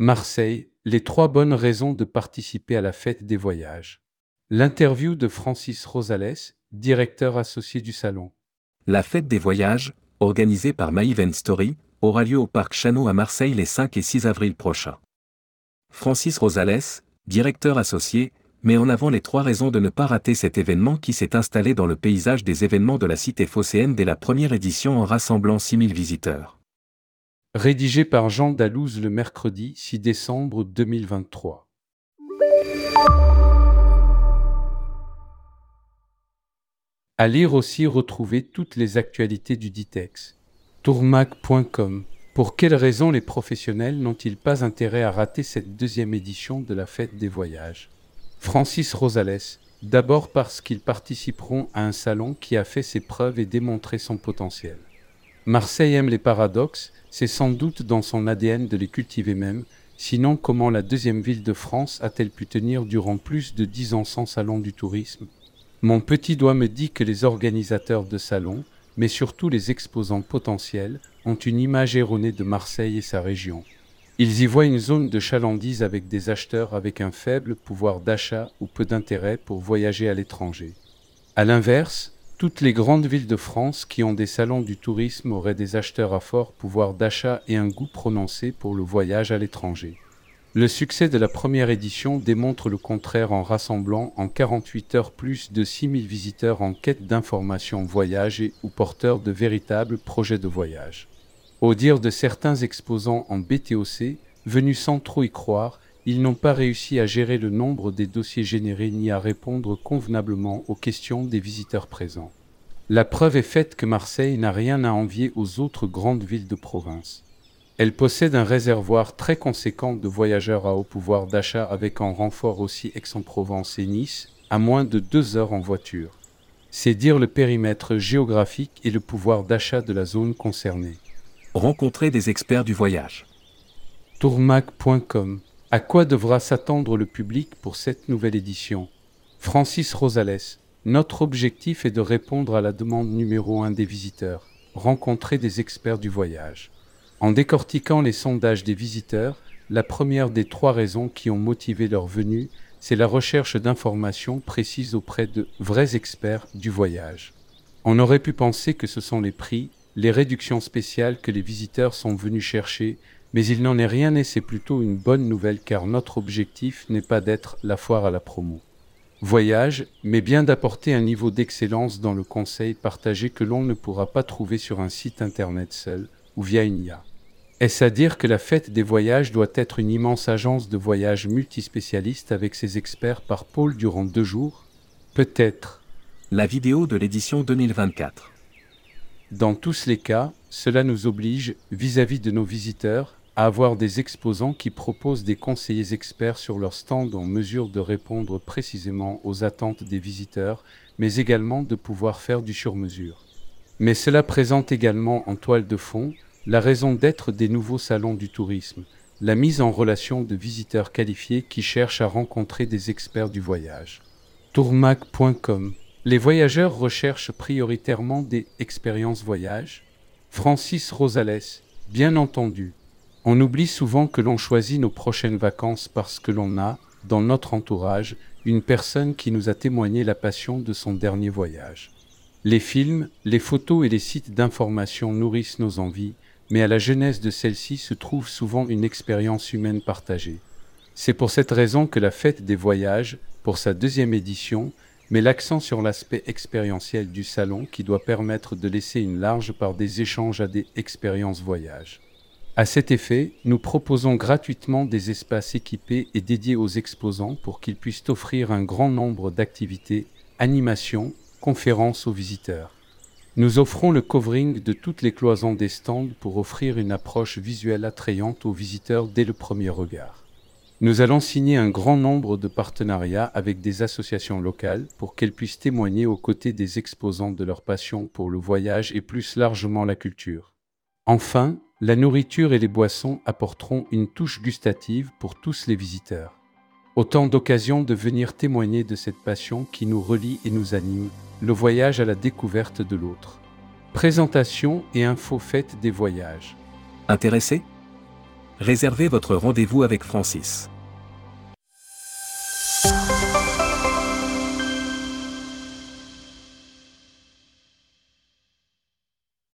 Marseille, les trois bonnes raisons de participer à la fête des voyages. L'interview de Francis Rosales, directeur associé du salon. La fête des voyages, organisée par My Event Story, aura lieu au Parc Chano à Marseille les 5 et 6 avril prochains. Francis Rosales, directeur associé, met en avant les trois raisons de ne pas rater cet événement qui s'est installé dans le paysage des événements de la cité phocéenne dès la première édition en rassemblant 6000 visiteurs. Rédigé par Jean Dalouse le mercredi 6 décembre 2023. À lire aussi retrouver toutes les actualités du Ditex. Tourmac.com Pour quelles raisons les professionnels n'ont-ils pas intérêt à rater cette deuxième édition de la fête des voyages? Francis Rosales, d'abord parce qu'ils participeront à un salon qui a fait ses preuves et démontré son potentiel. Marseille aime les paradoxes, c'est sans doute dans son ADN de les cultiver même, sinon comment la deuxième ville de France a-t-elle pu tenir durant plus de dix ans sans salon du tourisme? Mon petit doigt me dit que les organisateurs de salons, mais surtout les exposants potentiels, ont une image erronée de Marseille et sa région. Ils y voient une zone de chalandise avec des acheteurs avec un faible pouvoir d'achat ou peu d'intérêt pour voyager à l'étranger. A l'inverse, toutes les grandes villes de France qui ont des salons du tourisme auraient des acheteurs à fort pouvoir d'achat et un goût prononcé pour le voyage à l'étranger. Le succès de la première édition démontre le contraire en rassemblant en 48 heures plus de 6000 visiteurs en quête d'informations voyage et ou porteurs de véritables projets de voyage. Au dire de certains exposants en BTOC, venus sans trop y croire, ils n'ont pas réussi à gérer le nombre des dossiers générés ni à répondre convenablement aux questions des visiteurs présents. La preuve est faite que Marseille n'a rien à envier aux autres grandes villes de province. Elle possède un réservoir très conséquent de voyageurs à haut pouvoir d'achat avec en renfort aussi Aix-en-Provence et Nice, à moins de deux heures en voiture. C'est dire le périmètre géographique et le pouvoir d'achat de la zone concernée. Rencontrer des experts du voyage. Tourmac.com À quoi devra s'attendre le public pour cette nouvelle édition? Francis Rosales Notre objectif est de répondre à la demande numéro un des visiteurs, rencontrer des experts du voyage. En décortiquant les sondages des visiteurs, la première des trois raisons qui ont motivé leur venue, c'est la recherche d'informations précises auprès de vrais experts du voyage. On aurait pu penser que ce sont les prix, les réductions spéciales que les visiteurs sont venus chercher, mais il n'en est rien et c'est plutôt une bonne nouvelle car notre objectif n'est pas d'être la foire à la promo. Voyage, mais bien d'apporter un niveau d'excellence dans le conseil partagé que l'on ne pourra pas trouver sur un site internet seul ou via une IA. Est-ce à dire que la fête des voyages doit être une immense agence de voyage multispécialiste avec ses experts par pôle durant deux jours? Peut-être. La vidéo de l'édition 2024. Dans tous les cas, cela nous oblige, vis-à-vis de nos visiteurs, à avoir des exposants qui proposent des conseillers experts sur leur stand en mesure de répondre précisément aux attentes des visiteurs, mais également de pouvoir faire du sur-mesure. Mais cela présente également en toile de fond la raison d'être des nouveaux salons du tourisme, la mise en relation de visiteurs qualifiés qui cherchent à rencontrer des experts du voyage. Tourmac.com Les voyageurs recherchent prioritairement des expériences voyage. Francis Rosales, bien entendu. On oublie souvent que l'on choisit nos prochaines vacances parce que l'on a, dans notre entourage, une personne qui nous a témoigné la passion de son dernier voyage. Les films, les photos et les sites d'information nourrissent nos envies, mais à la jeunesse de celle-ci se trouve souvent une expérience humaine partagée. C'est pour cette raison que la fête des voyages, pour sa deuxième édition, met l'accent sur l'aspect expérientiel du salon qui doit permettre de laisser une large part des échanges à des expériences voyages. À cet effet, nous proposons gratuitement des espaces équipés et dédiés aux exposants pour qu'ils puissent offrir un grand nombre d'activités, animations, conférences aux visiteurs. Nous offrons le covering de toutes les cloisons des stands pour offrir une approche visuelle attrayante aux visiteurs dès le premier regard. Nous allons signer un grand nombre de partenariats avec des associations locales pour qu'elles puissent témoigner aux côtés des exposants de leur passion pour le voyage et plus largement la culture. Enfin, la nourriture et les boissons apporteront une touche gustative pour tous les visiteurs. Autant d'occasions de venir témoigner de cette passion qui nous relie et nous anime le voyage à la découverte de l'autre. Présentation et info faites des voyages. Intéressé? Réservez votre rendez-vous avec Francis.